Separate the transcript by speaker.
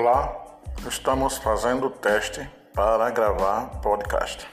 Speaker 1: Olá, estamos fazendo o teste para gravar podcast.